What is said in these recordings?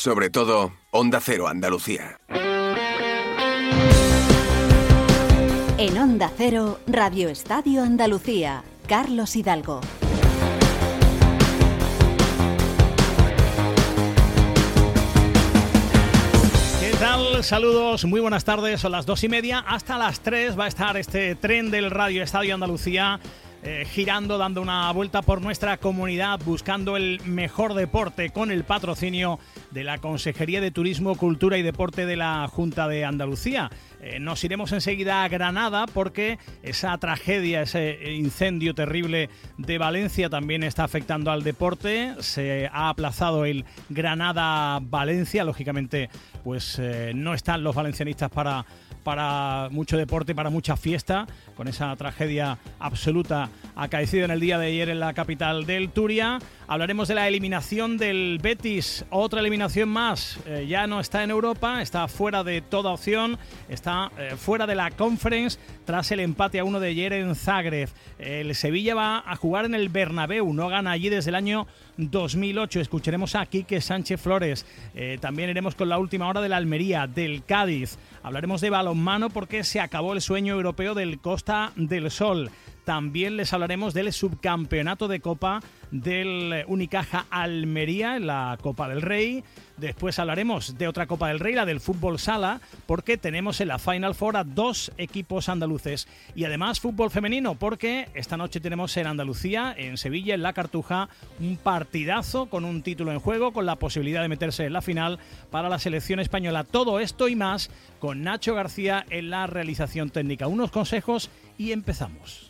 sobre todo Onda Cero Andalucía. En Onda Cero, Radio Estadio Andalucía, Carlos Hidalgo. ¿Qué tal? Saludos, muy buenas tardes. Son las dos y media. Hasta las tres va a estar este tren del Radio Estadio Andalucía. Eh, girando, dando una vuelta por nuestra comunidad, buscando el mejor deporte con el patrocinio de la Consejería de Turismo, Cultura y Deporte de la Junta de Andalucía. Eh, nos iremos enseguida a Granada porque esa tragedia, ese incendio terrible de Valencia también está afectando al deporte. Se ha aplazado el Granada-Valencia. Lógicamente, pues eh, no están los valencianistas para para mucho deporte, para mucha fiesta, con esa tragedia absoluta acaecida en el día de ayer en la capital del Turia. Hablaremos de la eliminación del Betis, otra eliminación más. Eh, ya no está en Europa, está fuera de toda opción, está eh, fuera de la Conference tras el empate a uno de ayer en Zagreb. El Sevilla va a jugar en el Bernabéu, no gana allí desde el año 2008. Escucharemos a Quique Sánchez Flores. Eh, también iremos con la última hora de la Almería, del Cádiz. Hablaremos de balonmano porque se acabó el sueño europeo del Costa del Sol. También les hablaremos del subcampeonato de Copa del Unicaja Almería en la Copa del Rey. Después hablaremos de otra Copa del Rey, la del fútbol sala, porque tenemos en la Final Four a dos equipos andaluces. Y además fútbol femenino, porque esta noche tenemos en Andalucía, en Sevilla, en La Cartuja, un partidazo con un título en juego, con la posibilidad de meterse en la final para la selección española. Todo esto y más con Nacho García en la realización técnica. Unos consejos y empezamos.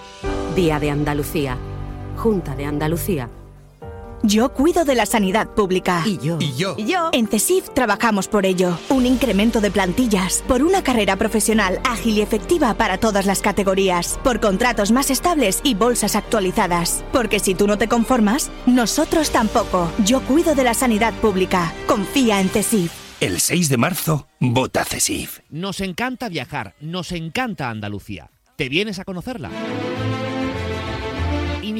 Día de Andalucía, Junta de Andalucía. Yo cuido de la sanidad pública. Y yo. Y yo. ¿Y yo? En CESIF trabajamos por ello. Un incremento de plantillas, por una carrera profesional ágil y efectiva para todas las categorías, por contratos más estables y bolsas actualizadas. Porque si tú no te conformas, nosotros tampoco. Yo cuido de la sanidad pública. Confía en CESIF. El 6 de marzo, vota CESIF. Nos encanta viajar, nos encanta Andalucía. ¿Te vienes a conocerla?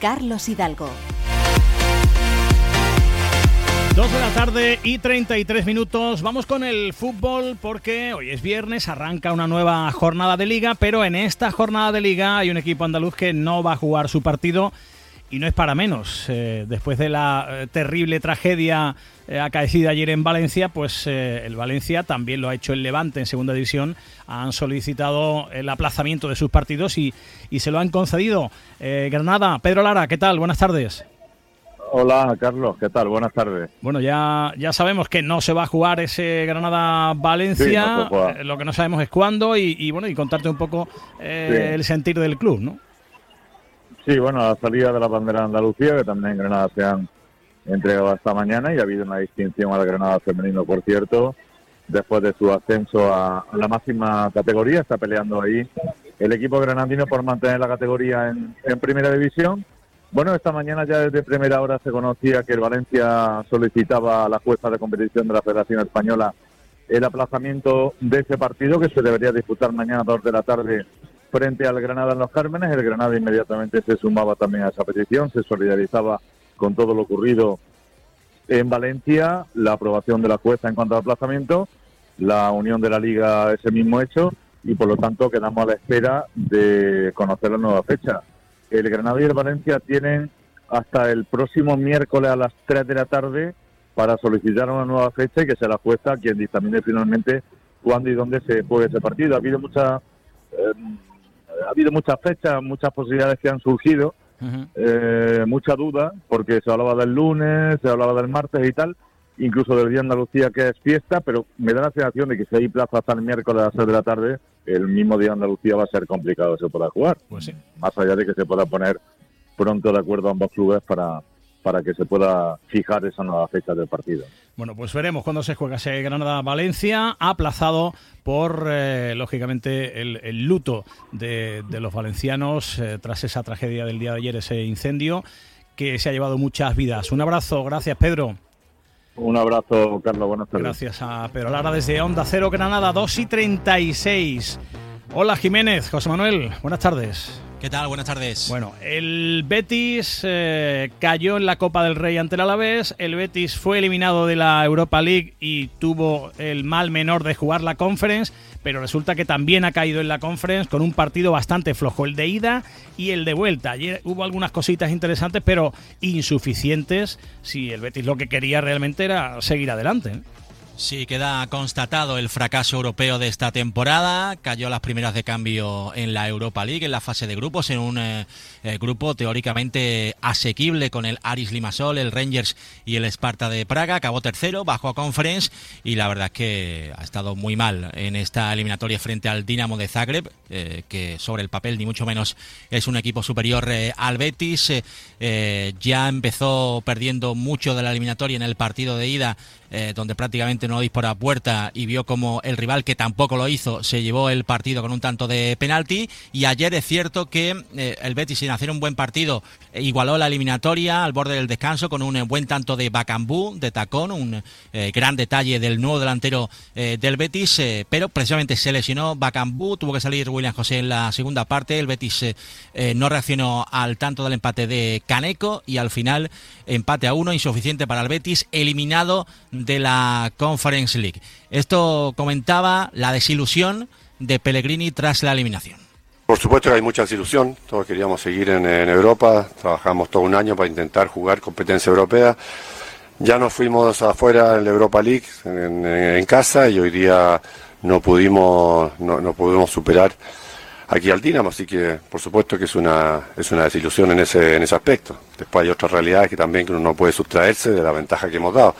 Carlos Hidalgo. Dos de la tarde y 33 minutos. Vamos con el fútbol porque hoy es viernes, arranca una nueva jornada de liga, pero en esta jornada de liga hay un equipo andaluz que no va a jugar su partido y no es para menos. Eh, después de la eh, terrible tragedia acaecida ayer en Valencia, pues eh, el Valencia también lo ha hecho el Levante en segunda división. Han solicitado el aplazamiento de sus partidos y, y se lo han concedido. Eh, Granada, Pedro Lara, ¿qué tal? Buenas tardes. Hola, Carlos, ¿qué tal? Buenas tardes. Bueno, ya, ya sabemos que no se va a jugar ese Granada-Valencia, Sí, no eh, lo que no sabemos es cuándo y, y, bueno, y contarte un poco eh, Sí. el sentir del club, ¿no? Sí, bueno, la salida de la bandera de Andalucía, que también en Granada se han entregado esta mañana y ha habido una distinción al Granada femenino, por cierto, después de su ascenso a, la máxima categoría. Está peleando ahí el equipo granadino por mantener la categoría en, primera división. Bueno, esta mañana ya desde primera hora se conocía que el Valencia solicitaba a la jueza de competición de la Federación Española el aplazamiento de ese partido que se debería disputar mañana a dos de la tarde frente al Granada en los Cármenes. El Granada inmediatamente se sumaba también a esa petición, se solidarizaba con todo lo ocurrido en Valencia, la aprobación de la jueza en cuanto al aplazamiento, la unión de la Liga ese mismo hecho y por lo tanto quedamos a la espera de conocer la nueva fecha. El Granada y el Valencia tienen hasta el próximo miércoles a las 3 de la tarde para solicitar una nueva fecha y que sea la jueza quien dictamine finalmente cuándo y dónde se juegue ese partido. Ha habido muchas eh, ha habido muchas fechas, muchas posibilidades que han surgido, eh, mucha duda, porque se hablaba del lunes, se hablaba del martes y tal, incluso del día de Andalucía que es fiesta, pero me da la sensación de que si hay plaza hasta el miércoles a las 6 de la tarde, el mismo día de Andalucía va a ser complicado que se pueda jugar. Pues Más allá de que se pueda poner pronto de acuerdo ambos clubes para, para que se pueda fijar esa nueva fecha del partido. Bueno, pues veremos cuándo se juega ese Granada-Valencia, aplazado por, eh, lógicamente, el, luto de, los valencianos eh, tras esa tragedia del día de ayer, ese incendio que se ha llevado muchas vidas. Un abrazo, gracias Pedro. Un abrazo, Carlos, buenas tardes. Gracias a Pedro Lara desde Onda Cero Granada, 2 y 36. Hola Jiménez, José Manuel, buenas tardes. ¿Qué tal? Buenas tardes. Bueno, el Betis eh, cayó en la Copa del Rey ante el Alavés. El Betis fue eliminado de la Europa League y tuvo el mal menor de jugar la Conference, pero resulta que también ha caído en la Conference con un partido bastante flojo, el de ida y el de vuelta. Ayer hubo algunas cositas interesantes, pero insuficientes si el Betis lo que quería realmente era seguir adelante. ¿eh? Sí, queda constatado el fracaso europeo de esta temporada. Cayó las primeras de cambio en la Europa League, en la fase de grupos, en un eh, eh, grupo teóricamente asequible con el Aris Limassol, el Rangers y el Sparta de Praga. Acabó tercero, bajó a Conference y la verdad es que ha estado muy mal en esta eliminatoria frente al Dinamo de Zagreb, eh, que sobre el papel ni mucho menos es un equipo superior al Betis. ya empezó perdiendo mucho de la eliminatoria en el partido de ida donde prácticamente no dispara a puerta y vio como el rival, que tampoco lo hizo, se llevó el partido con un tanto de penalti. Y ayer es cierto que eh, el Betis, sin hacer un buen partido, igualó la eliminatoria al borde del descanso con un buen tanto de Bacambú, de tacón, un eh, gran detalle del nuevo delantero del Betis, pero precisamente se lesionó Bacambú, tuvo que salir William José en la segunda parte. El Betis no reaccionó al tanto del empate de Caneco y al final empate a uno, insuficiente para el Betis, eliminado de la Conference League. Esto comentaba la desilusión de Pellegrini tras la eliminación. Por supuesto que hay mucha desilusión, todos queríamos seguir en, Europa, trabajamos todo un año para intentar jugar competencia europea. Ya nos fuimos afuera en la Europa League, en, casa, y hoy día no pudimos, no, pudimos superar aquí al Dinamo, así que por supuesto que es una, es una desilusión en ese, en ese aspecto. Después hay otras realidades que también uno no puede sustraerse de la ventaja que hemos dado.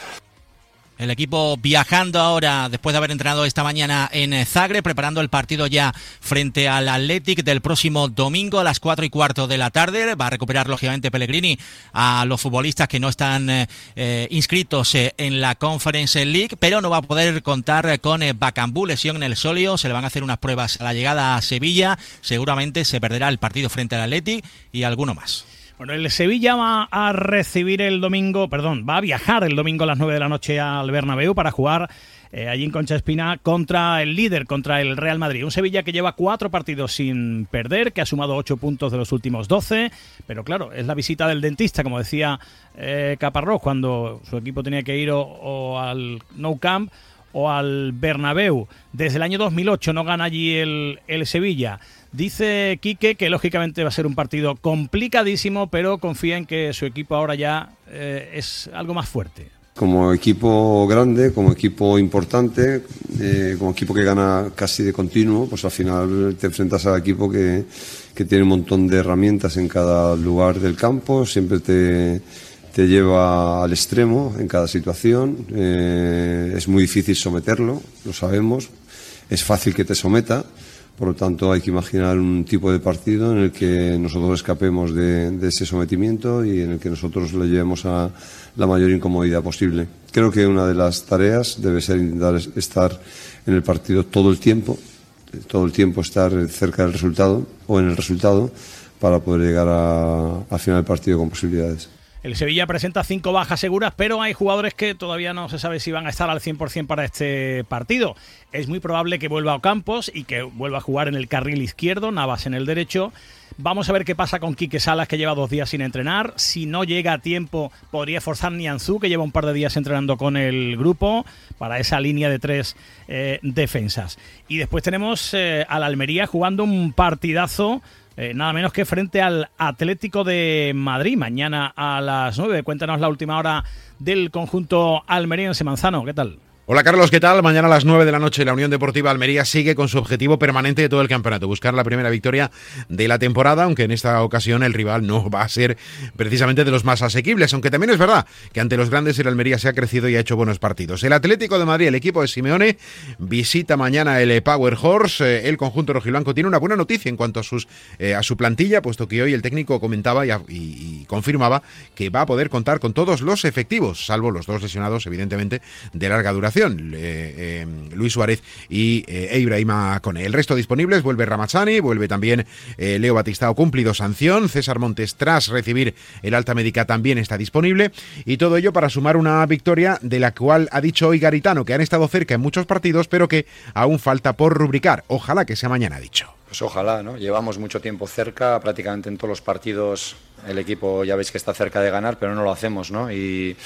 El equipo viajando ahora, después de haber entrenado esta mañana en Zagreb, preparando el partido ya frente al Athletic del próximo domingo a las 4 y cuarto de la tarde. Va a recuperar, lógicamente, Pellegrini a los futbolistas que no están eh, eh, inscritos eh, en la Conference League, pero no va a poder contar con Bacambú, lesión en el solio. Se le van a hacer unas pruebas a la llegada a Sevilla. Seguramente se perderá el partido frente al Athletic y alguno más. Bueno, el Sevilla va a recibir el domingo, perdón, va a viajar el domingo a las 9 de la noche al Bernabéu para jugar eh, allí en Concha Espina contra el líder, contra el Real Madrid. Un Sevilla que lleva cuatro partidos sin perder, que ha sumado ocho puntos de los últimos doce, pero claro, es la visita del dentista, como decía eh, Caparrós, cuando su equipo tenía que ir o, al Nou Camp o al Bernabéu. Desde el año 2008 no gana allí el, el Sevilla. Dice Quique que lógicamente va a ser un partido complicadísimo, pero confía en que su equipo ahora ya eh, es algo más fuerte. Como equipo grande, como equipo importante, eh, como equipo que gana casi de continuo, pues al final te enfrentas al equipo que, que tiene un montón de herramientas en cada lugar del campo, siempre te, te lleva al extremo en cada situación, eh, es muy difícil someterlo, lo sabemos, es fácil que te someta por lo tanto, hay que imaginar un tipo de partido en el que nosotros escapemos de, ese sometimiento y en el que nosotros le llevemos a la mayor incomodidad posible. Creo que una de las tareas debe ser intentar estar en el partido todo el tiempo, todo el tiempo estar cerca del resultado o en el resultado para poder llegar a final del partido con posibilidades. El Sevilla presenta cinco bajas seguras, pero hay jugadores que todavía no se sabe si van a estar al 100% para este partido. Es muy probable que vuelva a Campos y que vuelva a jugar en el carril izquierdo, Navas en el derecho. Vamos a ver qué pasa con Quique Salas, que lleva dos días sin entrenar. Si no llega a tiempo, podría forzar Nianzú, que lleva un par de días entrenando con el grupo, para esa línea de tres eh, defensas. Y después tenemos eh, al Almería jugando un partidazo eh, nada menos que frente al Atlético de Madrid, mañana a las 9. Cuéntanos la última hora del conjunto almeriense Manzano, ¿qué tal? Hola Carlos, ¿qué tal? Mañana a las 9 de la noche la Unión Deportiva Almería sigue con su objetivo permanente de todo el campeonato, buscar la primera victoria de la temporada, aunque en esta ocasión el rival no va a ser precisamente de los más asequibles, aunque también es verdad que ante los grandes el Almería se ha crecido y ha hecho buenos partidos. El Atlético de Madrid, el equipo de Simeone, visita mañana el Power Horse, eh, el conjunto rojiblanco tiene una buena noticia en cuanto a, sus, eh, a su plantilla, puesto que hoy el técnico comentaba y, confirmaba que va a poder contar con todos los efectivos, salvo los dos lesionados, evidentemente, de larga duración eh, Luis Suárez y eh, Ibrahima Cone. El resto disponibles, vuelve Ramazzani, vuelve también eh, Leo Batistao cumplido sanción, César Montes tras recibir el alta médica también está disponible y todo ello para sumar una victoria de la cual ha dicho hoy Garitano que han estado cerca en muchos partidos pero que aún falta por rubricar. Ojalá que sea mañana, dicho. Pues ojalá, ¿no? Llevamos mucho tiempo cerca, prácticamente en todos los partidos el equipo ya veis que está cerca de ganar, pero no lo hacemos, ¿no? Y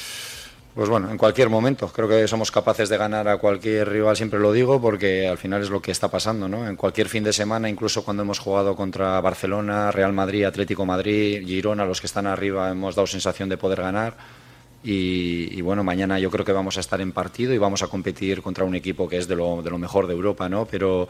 pues bueno, en cualquier momento. Creo que somos capaces de ganar a cualquier rival, siempre lo digo, porque al final es lo que está pasando, ¿no? En cualquier fin de semana, incluso cuando hemos jugado contra Barcelona, Real Madrid, Atlético Madrid, Girona, los que están arriba, hemos dado sensación de poder ganar. Y, bueno, mañana yo creo que vamos a estar en partido y vamos a competir contra un equipo que es de lo, de lo mejor de Europa, ¿no? Pero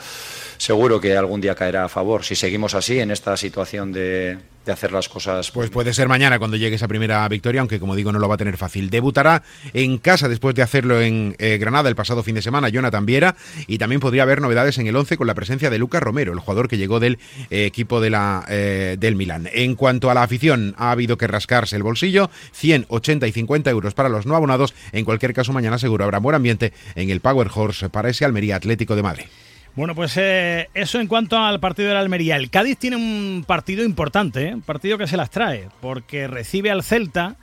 seguro que algún día caerá a favor. Si seguimos así, en esta situación de, de hacer las cosas. Pues puede ser mañana cuando llegue esa primera victoria, aunque como digo no lo va a tener fácil. Debutará en casa después de hacerlo en eh, Granada el pasado fin de semana Jonathan Viera y también podría haber novedades en el 11 con la presencia de Lucas Romero, el jugador que llegó del eh, equipo de la, eh, del Milán. En cuanto a la afición, ha habido que rascarse el bolsillo, 100, 80 y 50 euros para los no abonados. En cualquier caso, mañana seguro habrá buen ambiente en el Power Horse para ese Almería Atlético de Madrid. Bueno, pues eh, eso en cuanto al partido de la Almería. El Cádiz tiene un partido importante, ¿eh? un partido que se las trae, porque recibe al Celta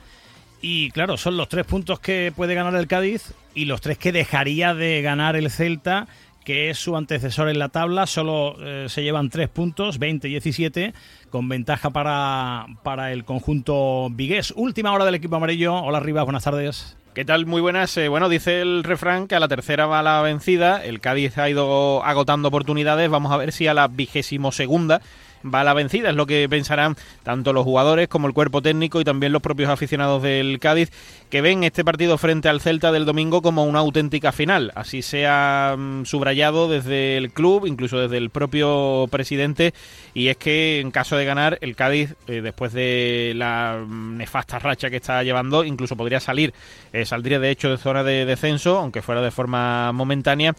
y claro, son los tres puntos que puede ganar el Cádiz y los tres que dejaría de ganar el Celta, que es su antecesor en la tabla. Solo eh, se llevan tres puntos, 20 y 17, con ventaja para, para el conjunto vigués. Última hora del equipo amarillo. Hola, Rivas, buenas tardes. ¿Qué tal? Muy buenas. Eh, bueno, dice el refrán que a la tercera va la vencida. El Cádiz ha ido agotando oportunidades. Vamos a ver si a la vigésimo segunda va la vencida, es lo que pensarán tanto los jugadores como el cuerpo técnico y también los propios aficionados del Cádiz, que ven este partido frente al Celta del domingo como una auténtica final. Así se ha mm, subrayado desde el club, incluso desde el propio presidente, y es que en caso de ganar, el Cádiz, eh, después de la mm, nefasta racha que está llevando, incluso podría salir, eh, saldría de hecho de zona de descenso, aunque fuera de forma momentánea.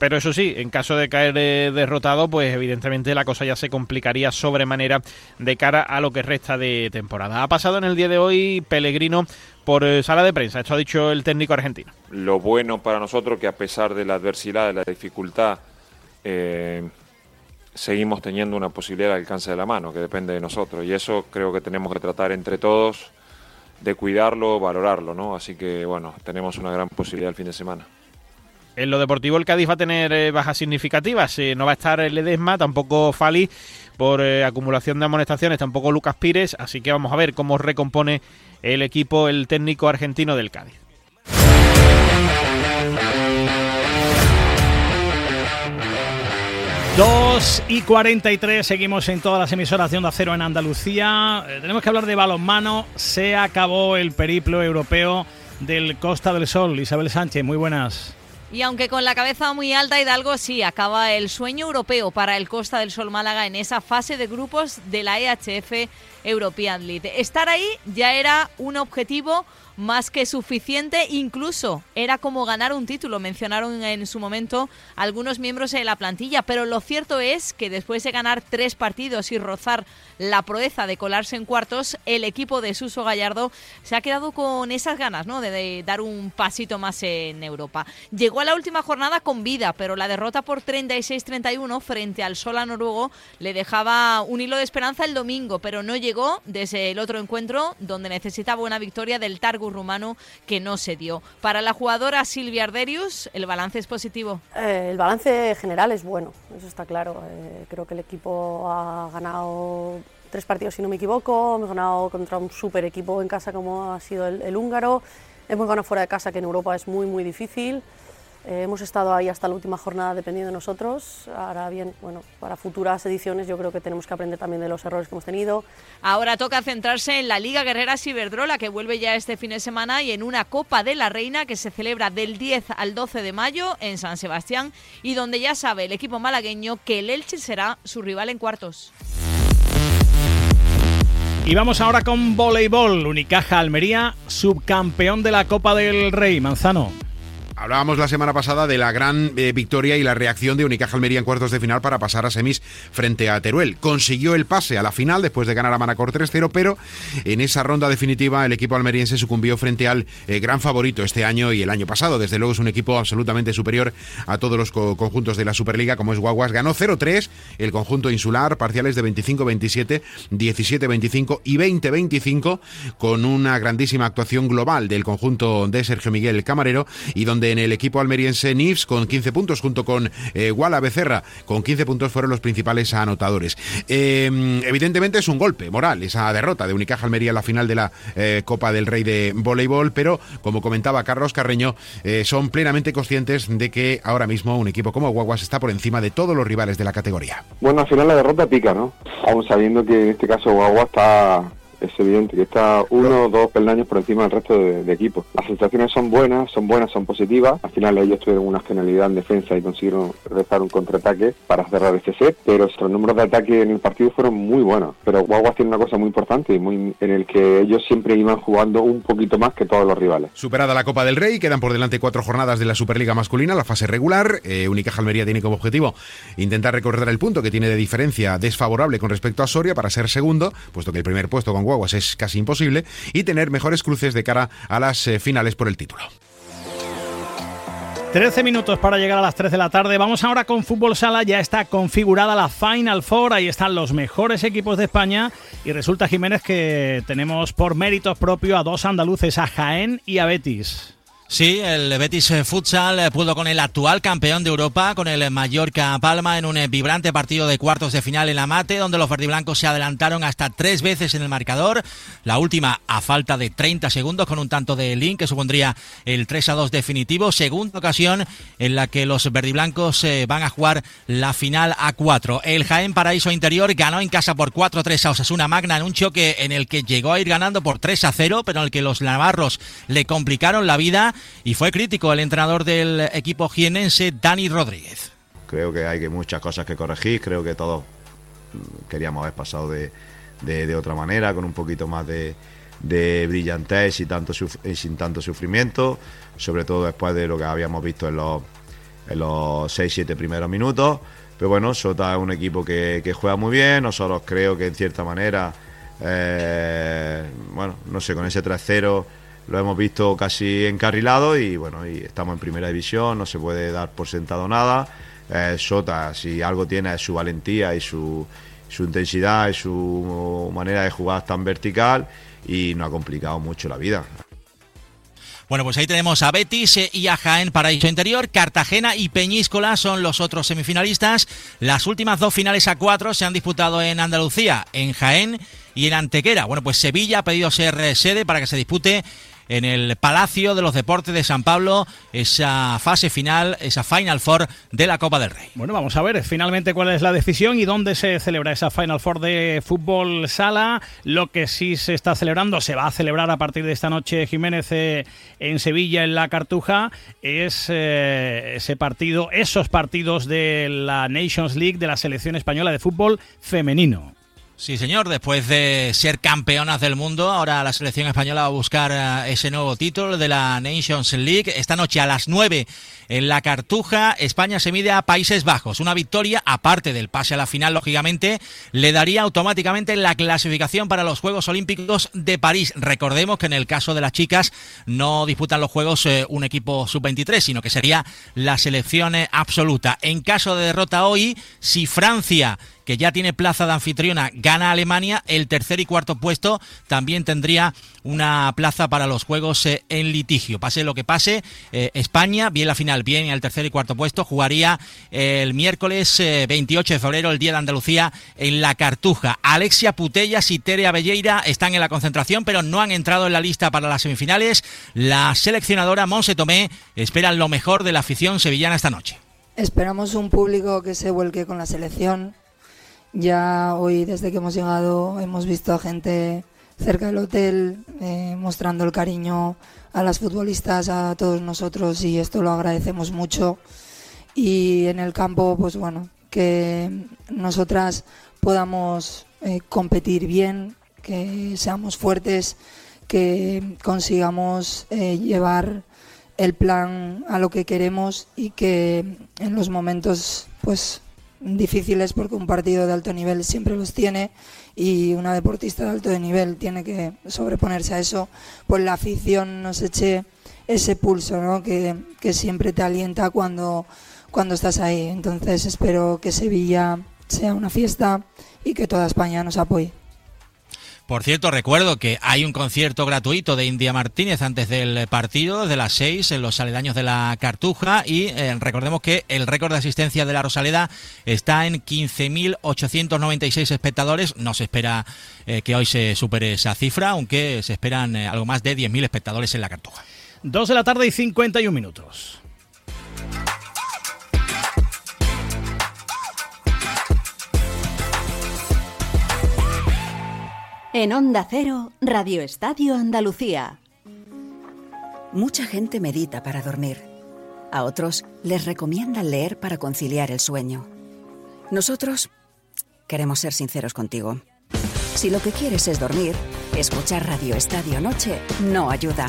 Pero eso sí, en caso de caer eh, derrotado, pues evidentemente la cosa ya se complicaría sobremanera de cara a lo que resta de temporada. Ha pasado en el día de hoy Pellegrino por eh, sala de prensa, esto ha dicho el técnico argentino. Lo bueno para nosotros que a pesar de la adversidad, de la dificultad, eh, seguimos teniendo una posibilidad de alcance de la mano, que depende de nosotros. Y eso creo que tenemos que tratar entre todos de cuidarlo, valorarlo, ¿no? Así que bueno, tenemos una gran posibilidad el fin de semana. En lo deportivo el Cádiz va a tener eh, bajas significativas. Eh, no va a estar el Edesma, tampoco Fali por eh, acumulación de amonestaciones, tampoco Lucas Pires. Así que vamos a ver cómo recompone el equipo, el técnico argentino del Cádiz. Dos y 43, seguimos en todas las emisoras de Onda Cero en Andalucía. tenemos que hablar de balonmano. Se acabó el periplo europeo del Costa del Sol. Isabel Sánchez, muy buenas. Y aunque con la cabeza muy alta, Hidalgo sí acaba el sueño europeo para el Costa del Sol Málaga en esa fase de grupos de la EHF European League. Estar ahí ya era un objetivo más que suficiente, incluso era como ganar un título, mencionaron en su momento algunos miembros de la plantilla, pero lo cierto es que después de ganar tres partidos y rozar la proeza de colarse en cuartos, el equipo de Suso Gallardo se ha quedado con esas ganas ¿no? de, dar un pasito más en Europa. Llegó a la última jornada con vida, pero la derrota por 36-31 frente al Sola noruego le dejaba un hilo de esperanza el domingo, pero no llegó desde el otro encuentro donde necesitaba una victoria del Rumano que no se dio. Para la jugadora Silvia Arderius, ¿el balance es positivo? Eh, el balance general es bueno, eso está claro. Eh, creo que el equipo ha ganado tres partidos, si no me equivoco. Hemos ganado contra un super equipo en casa como ha sido el, húngaro. Hemos ganado fuera de casa, que en Europa es muy, muy difícil. Eh, hemos estado ahí hasta la última jornada dependiendo de nosotros. Ahora bien, bueno, para futuras ediciones yo creo que tenemos que aprender también de los errores que hemos tenido. Ahora toca centrarse en la Liga Guerrera Ciberdrola que vuelve ya este fin de semana y en una Copa de la Reina que se celebra del 10 al 12 de mayo en San Sebastián y donde ya sabe el equipo malagueño que el Elche será su rival en cuartos. Y vamos ahora con voleibol. Unicaja Almería, subcampeón de la Copa del Rey. Manzano. Hablábamos la semana pasada de la gran eh, victoria y la reacción de Unicaja Almería en cuartos de final para pasar a semis frente a Teruel. Consiguió el pase a la final después de ganar a Manacor 3-0, pero en esa ronda definitiva el equipo almeriense sucumbió frente al eh, gran favorito este año y el año pasado. Desde luego es un equipo absolutamente superior a todos los conjuntos de la Superliga, como es Guaguas. Ganó 0-3 el conjunto insular, parciales de 25-27, 17-25 y 20-25, con una grandísima actuación global del conjunto de Sergio Miguel Camarero y donde en el equipo almeriense Nifs con 15 puntos, junto con eh, Becerra con 15 puntos fueron los principales anotadores. Em, evidentemente es un golpe moral esa derrota de Unicaja Almería en la final de la eh, Copa del Rey de Voleibol, pero como comentaba Carlos Carreño, eh, son plenamente conscientes de que ahora mismo un equipo como Guaguas está por encima de todos los rivales de la categoría. Bueno, al final la derrota pica, ¿no? Aún sabiendo que en este caso Guaguas está es evidente que está uno o dos peldaños por encima del resto de, equipos. Las sensaciones son buenas, son buenas, son positivas. Al final ellos tuvieron una genialidad en defensa y consiguieron rezar un contraataque para cerrar este set, pero los números de ataque en el partido fueron muy buenos. Pero Guaguas tiene una cosa muy importante muy, en el que ellos siempre iban jugando un poquito más que todos los rivales. Superada la Copa del Rey, quedan por delante cuatro jornadas de la Superliga masculina, la fase regular. Eh, Unicaja Almería tiene como objetivo intentar recorrer el punto que tiene de diferencia desfavorable con respecto a Soria para ser segundo, puesto que el primer puesto con Guaguas es casi imposible, y tener mejores cruces de cara a las eh, finales por el título. 13 minutos para llegar a las 3 de la tarde. Vamos ahora con Fútbol Sala. Ya está configurada la Final Four. Ahí están los mejores equipos de España. Y resulta, Jiménez, que tenemos por méritos propios a dos andaluces, a Jaén y a Betis. Sí, el Betis eh, Futsal eh, pudo con el actual campeón de Europa, con el Mallorca Palma, en un eh, vibrante partido de cuartos de final en la Mate, donde los verdiblancos se adelantaron hasta tres veces en el marcador. La última a falta de 30 segundos con un tanto de Link, que supondría el 3 a 2 definitivo. Segunda ocasión en la que los verdiblancos van a jugar la final a 4. El Jaén Paraíso Interior ganó en casa por 4-3 a Osasuna Magna en un choque en el que llegó a ir ganando por 3 a 0, pero en el que los navarros le complicaron la vida y fue crítico el entrenador del equipo jienense, Dani Rodríguez. Creo que hay muchas cosas que corregir, creo que todos queríamos haber pasado de, de, otra manera, con un poquito más de, brillantez y, tanto, sin tanto sufrimiento, sobre todo después de lo que habíamos visto en los, en los 6-7 primeros minutos. Pero bueno, Sota es un equipo que, que juega muy bien, nosotros creo que en cierta manera, eh, bueno, no sé, con ese 3-0 lo hemos visto casi encarrilado y bueno, y estamos en primera división, no se puede dar por sentado nada. Eh, Sota, si algo tiene es su valentía y su, su intensidad y su manera de jugar tan vertical y no ha complicado mucho la vida. Bueno, pues ahí tenemos a Betis eh, y a Jaén Paraíso Interior. Cartagena y Peñíscola son los otros semifinalistas. Las últimas dos finales a cuatro se han disputado en Andalucía, en Jaén y en Antequera. Bueno, pues Sevilla ha pedido ser eh, sede para que se dispute en el Palacio de los Deportes de San Pablo esa fase final, esa Final Four de la Copa del Rey. Bueno, vamos a ver finalmente cuál es la decisión y dónde se celebra esa Final Four de fútbol sala. Lo que sí se está celebrando, se va a celebrar a partir de esta noche Jiménez eh, en Sevilla, en la Cartuja, es eh, ese partido, esos partidos de la Nations League de la selección española de fútbol femenino. Sí, señor. Después de ser campeonas del mundo, ahora la selección española va a buscar eh, ese nuevo título de la Nations League. Esta noche a las 9 en la Cartuja, España se mide a Países Bajos. Una victoria, aparte del pase a la final, lógicamente, le daría automáticamente la clasificación para los Juegos Olímpicos de París. Recordemos que en el caso de las chicas no disputan los Juegos eh, un equipo sub-23, sino que sería la selección eh, absoluta. En caso de derrota hoy, si Francia que ya tiene plaza de anfitriona, gana Alemania, el tercer y cuarto puesto también tendría una plaza para los Juegos eh, en litigio. Pase lo que pase, eh, España, bien la final, bien el tercer y cuarto puesto, jugaría el miércoles 28 de febrero, el Día de Andalucía, en la Cartuja. Alexia Putellas y Tere Belleira están en la concentración, pero no han entrado en la lista para las semifinales. La seleccionadora Monse Tomé espera lo mejor de la afición sevillana esta noche. Esperamos un público que se vuelque con la selección. Ya hoy, desde que hemos llegado, hemos visto a gente cerca del hotel eh, mostrando el cariño a las futbolistas, a todos nosotros y esto lo agradecemos mucho. Y en el campo, pues bueno, que nosotras podamos eh, competir bien, que seamos fuertes, que consigamos eh, llevar el plan a lo que queremos y que en los momentos pues difíciles porque un partido de alto nivel siempre los tiene y una deportista de alto nivel tiene que sobreponerse a eso, pues la afición nos eche ese pulso ¿no? que, que siempre te alienta cuando, cuando estás ahí. Entonces espero que Sevilla sea una fiesta y que toda España nos apoye. Por cierto, recuerdo que hay un concierto gratuito de India Martínez antes del partido, de las seis, en los aledaños de la Cartuja. Y eh, recordemos que el récord de asistencia de la Rosaleda está en 15.896 espectadores. No se espera eh, que hoy se supere esa cifra, aunque se esperan eh, algo más de 10.000 espectadores en la Cartuja. Dos de la tarde y 51 minutos. En Onda Cero, Radio Estadio Andalucía. Mucha gente medita para dormir. A otros les recomiendan leer para conciliar el sueño. Nosotros queremos ser sinceros contigo. Si lo que quieres es dormir, escuchar Radio Estadio Noche no ayuda.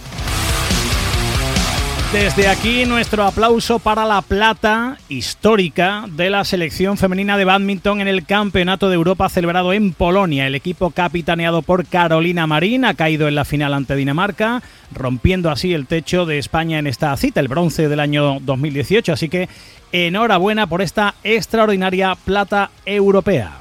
Desde aquí nuestro aplauso para la plata histórica de la selección femenina de badminton en el Campeonato de Europa celebrado en Polonia. El equipo capitaneado por Carolina Marín ha caído en la final ante Dinamarca, rompiendo así el techo de España en esta cita, el bronce del año 2018. Así que enhorabuena por esta extraordinaria plata europea.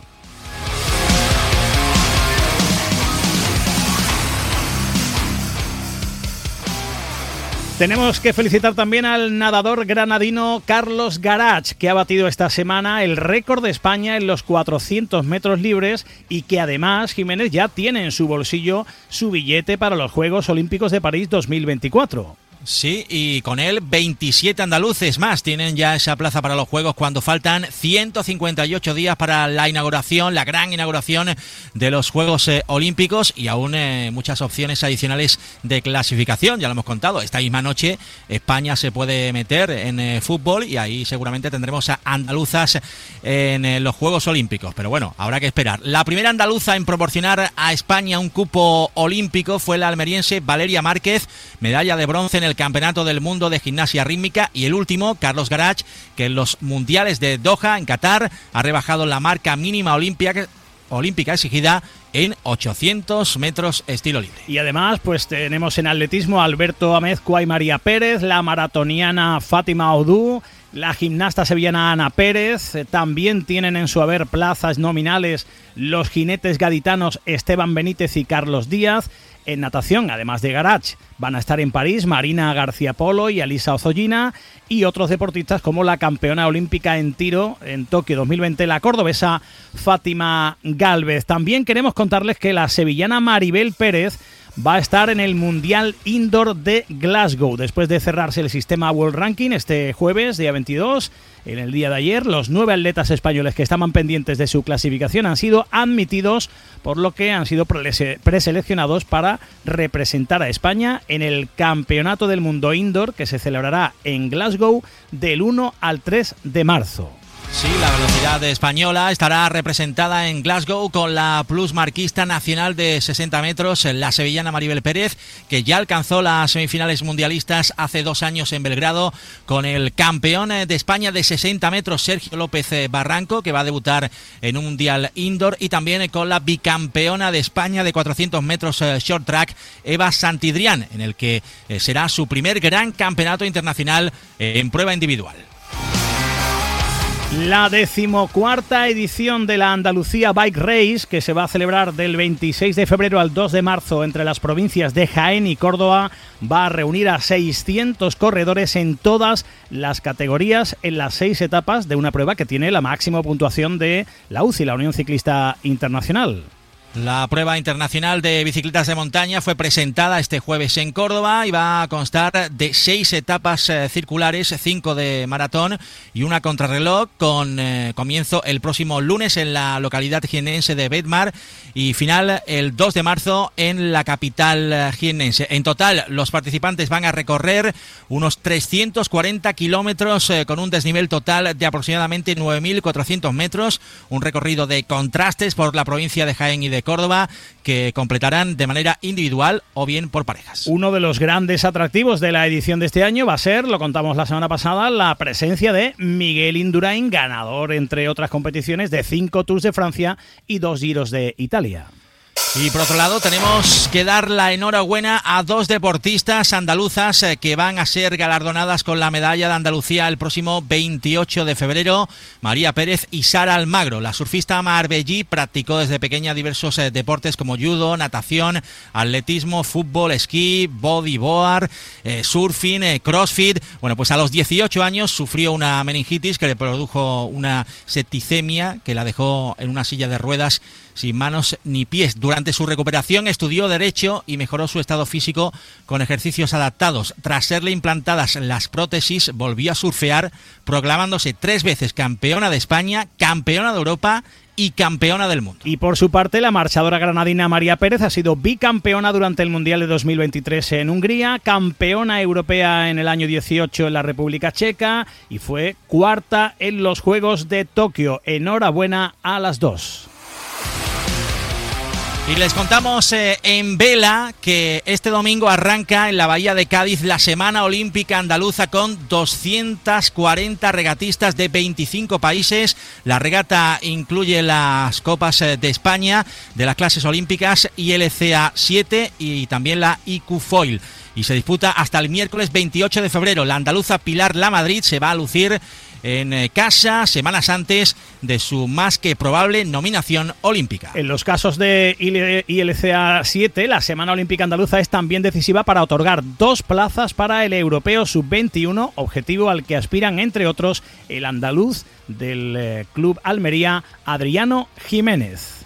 Tenemos que felicitar también al nadador granadino Carlos Garach, que ha batido esta semana el récord de España en los 400 metros libres y que además Jiménez ya tiene en su bolsillo su billete para los Juegos Olímpicos de París 2024. Sí, y con él 27 andaluces más tienen ya esa plaza para los Juegos cuando faltan 158 días para la inauguración, la gran inauguración de los Juegos eh, Olímpicos y aún eh, muchas opciones adicionales de clasificación, ya lo hemos contado. Esta misma noche España se puede meter en eh, fútbol y ahí seguramente tendremos a andaluzas en los Juegos Olímpicos. Pero bueno, habrá que esperar. La primera andaluza en proporcionar a España un cupo olímpico fue la almeriense Valeria Márquez, medalla de bronce en el Campeonato del Mundo de Gimnasia Rítmica y el último, Carlos Garach, que en los Mundiales de Doha, en Qatar, ha rebajado la marca mínima olímpica, olímpica exigida en 800 metros estilo libre. Y además, pues tenemos en atletismo Alberto Amezcua y María Pérez, la maratoniana Fátima Odú, la gimnasta sevillana Ana Pérez, también tienen en su haber plazas nominales los jinetes gaditanos Esteban Benítez y Carlos Díaz, en natación, además de Garach, van a estar en París Marina García Polo y Alisa Ozollina y otros deportistas como la campeona olímpica en tiro en Tokio 2020, la cordobesa Fátima Galvez. También queremos contarles que la sevillana Maribel Pérez va a estar en el Mundial Indoor de Glasgow. Después de cerrarse el sistema World Ranking este jueves, día 22, en el día de ayer, los nueve atletas españoles que estaban pendientes de su clasificación han sido admitidos, por lo que han sido preseleccionados para representar a España en el Campeonato del Mundo Indoor que se celebrará en Glasgow del 1 al 3 de marzo. Sí, la velocidad española estará representada en Glasgow con la plus marquista nacional de 60 metros, la sevillana Maribel Pérez, que ya alcanzó las semifinales mundialistas hace dos años en Belgrado, con el campeón de España de 60 metros, Sergio López Barranco, que va a debutar en un mundial indoor, y también con la bicampeona de España de 400 metros eh, short track, Eva Santidrián, en el que eh, será su primer gran campeonato internacional eh, en prueba individual. La decimocuarta edición de la Andalucía Bike Race, que se va a celebrar del 26 de febrero al 2 de marzo entre las provincias de Jaén y Córdoba, va a reunir a 600 corredores en todas las categorías en las seis etapas de una prueba que tiene la máxima puntuación de la UCI, la Unión Ciclista Internacional. La prueba internacional de bicicletas de montaña fue presentada este jueves en Córdoba y va a constar de seis etapas eh, circulares, cinco de maratón y una contrarreloj con eh, comienzo el próximo lunes en la localidad jienense de Bedmar y final el 2 de marzo en la capital eh, jienense. En total, los participantes van a recorrer unos 340 kilómetros con un desnivel total de aproximadamente 9.400 metros, un recorrido de contrastes por la provincia de Jaén y de Córdoba que completarán de manera individual o bien por parejas. Uno de los grandes atractivos de la edición de este año va a ser, lo contamos la semana pasada, la presencia de Miguel Indurain, ganador entre otras competiciones de cinco Tours de Francia y dos Giros de Italia. Y por otro lado, tenemos que dar la enhorabuena a dos deportistas andaluzas eh, que van a ser galardonadas con la medalla de Andalucía el próximo 28 de febrero. María Pérez y Sara Almagro. La surfista Marbellí practicó desde pequeña diversos eh, deportes como judo, natación, atletismo, fútbol, esquí, bodyboard, eh, surfing, crossfit. Bueno, pues a los 18 años sufrió una meningitis que le produjo una septicemia que la dejó en una silla de ruedas sin manos ni pies. Durante su recuperación estudió Derecho y mejoró su estado físico con ejercicios adaptados. Tras serle implantadas las prótesis, volvió a surfear, proclamándose tres veces campeona de España, campeona de Europa y campeona del mundo. Y por su parte, la marchadora granadina María Pérez ha sido bicampeona durante el Mundial de 2023 en Hungría, campeona europea en el año 18 en la República Checa y fue cuarta en los Juegos de Tokio. Enhorabuena a las dos. Y les contamos eh, en vela que este domingo arranca en la Bahía de Cádiz la Semana Olímpica Andaluza con 240 regatistas de 25 países. La regata incluye las Copas eh, de España de las clases olímpicas ILCA 7 y también la IQ Foil y se disputa hasta el miércoles 28 de febrero. La andaluza Pilar La Madrid se va a lucir en eh, casa semanas antes de su más que probable nominación olímpica. En los casos de ILCA 7, la Semana Olímpica Andaluza es también decisiva para otorgar dos plazas para el Europeo Sub-21, objetivo al que aspiran, entre otros, el andaluz del eh, Club Almería, Adriano Jiménez.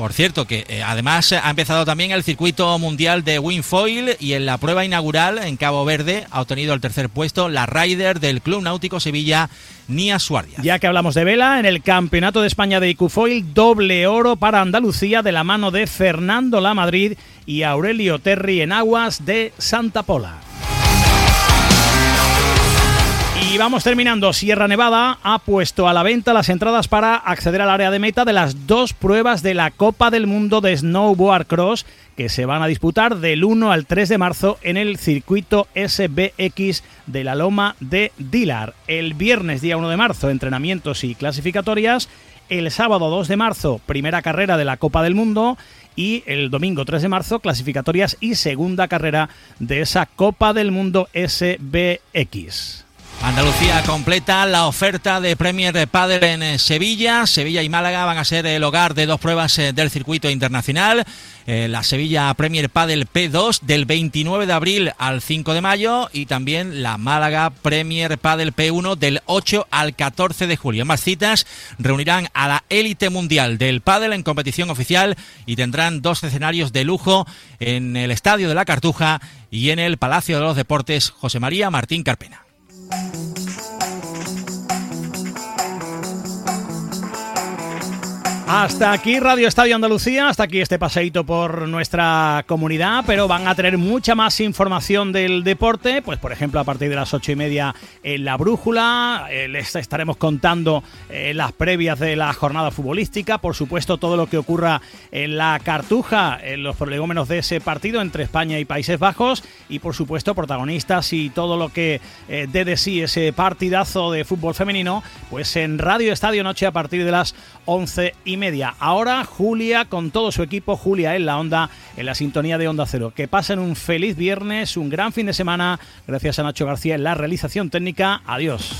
Por cierto, que eh, además ha empezado también el circuito mundial de Winfoil y en la prueba inaugural en Cabo Verde ha obtenido el tercer puesto la Rider del Club Náutico Sevilla, Nia Suárez. Ya que hablamos de vela, en el Campeonato de España de Icufoil, doble oro para Andalucía de la mano de Fernando La Madrid y Aurelio Terry en aguas de Santa Pola. Y vamos terminando. Sierra Nevada ha puesto a la venta las entradas para acceder al área de meta de las dos pruebas de la Copa del Mundo de Snowboard Cross que se van a disputar del 1 al 3 de marzo en el circuito SBX de la Loma de Dilar. El viernes día 1 de marzo entrenamientos y clasificatorias. El sábado 2 de marzo primera carrera de la Copa del Mundo y el domingo 3 de marzo clasificatorias y segunda carrera de esa Copa del Mundo SBX. Andalucía completa la oferta de Premier de Padel en eh, Sevilla. Sevilla y Málaga van a ser el hogar de dos pruebas eh, del circuito internacional. Eh, la Sevilla Premier Padel P2 del 29 de abril al 5 de mayo y también la Málaga Premier Padel P1 del 8 al 14 de julio. Más citas reunirán a la élite mundial del pádel en competición oficial y tendrán dos escenarios de lujo en el Estadio de la Cartuja y en el Palacio de los Deportes José María Martín Carpena. Thank you. Hasta aquí Radio Estadio Andalucía, hasta aquí este paseíto por nuestra comunidad, pero van a tener mucha más información del deporte, pues por ejemplo a partir de las ocho y media en La Brújula, eh, les estaremos contando eh, las previas de la jornada futbolística, por supuesto todo lo que ocurra en la Cartuja, en los prolegómenos de ese partido entre España y Países Bajos, y por supuesto protagonistas y todo lo que eh, dé de sí ese partidazo de fútbol femenino, pues en Radio Estadio Noche a partir de las once y media. Ahora Julia con todo su equipo, Julia en la onda, en la sintonía de Onda Cero. Que pasen un feliz viernes, un gran fin de semana. Gracias a Nacho García en la realización técnica. Adiós.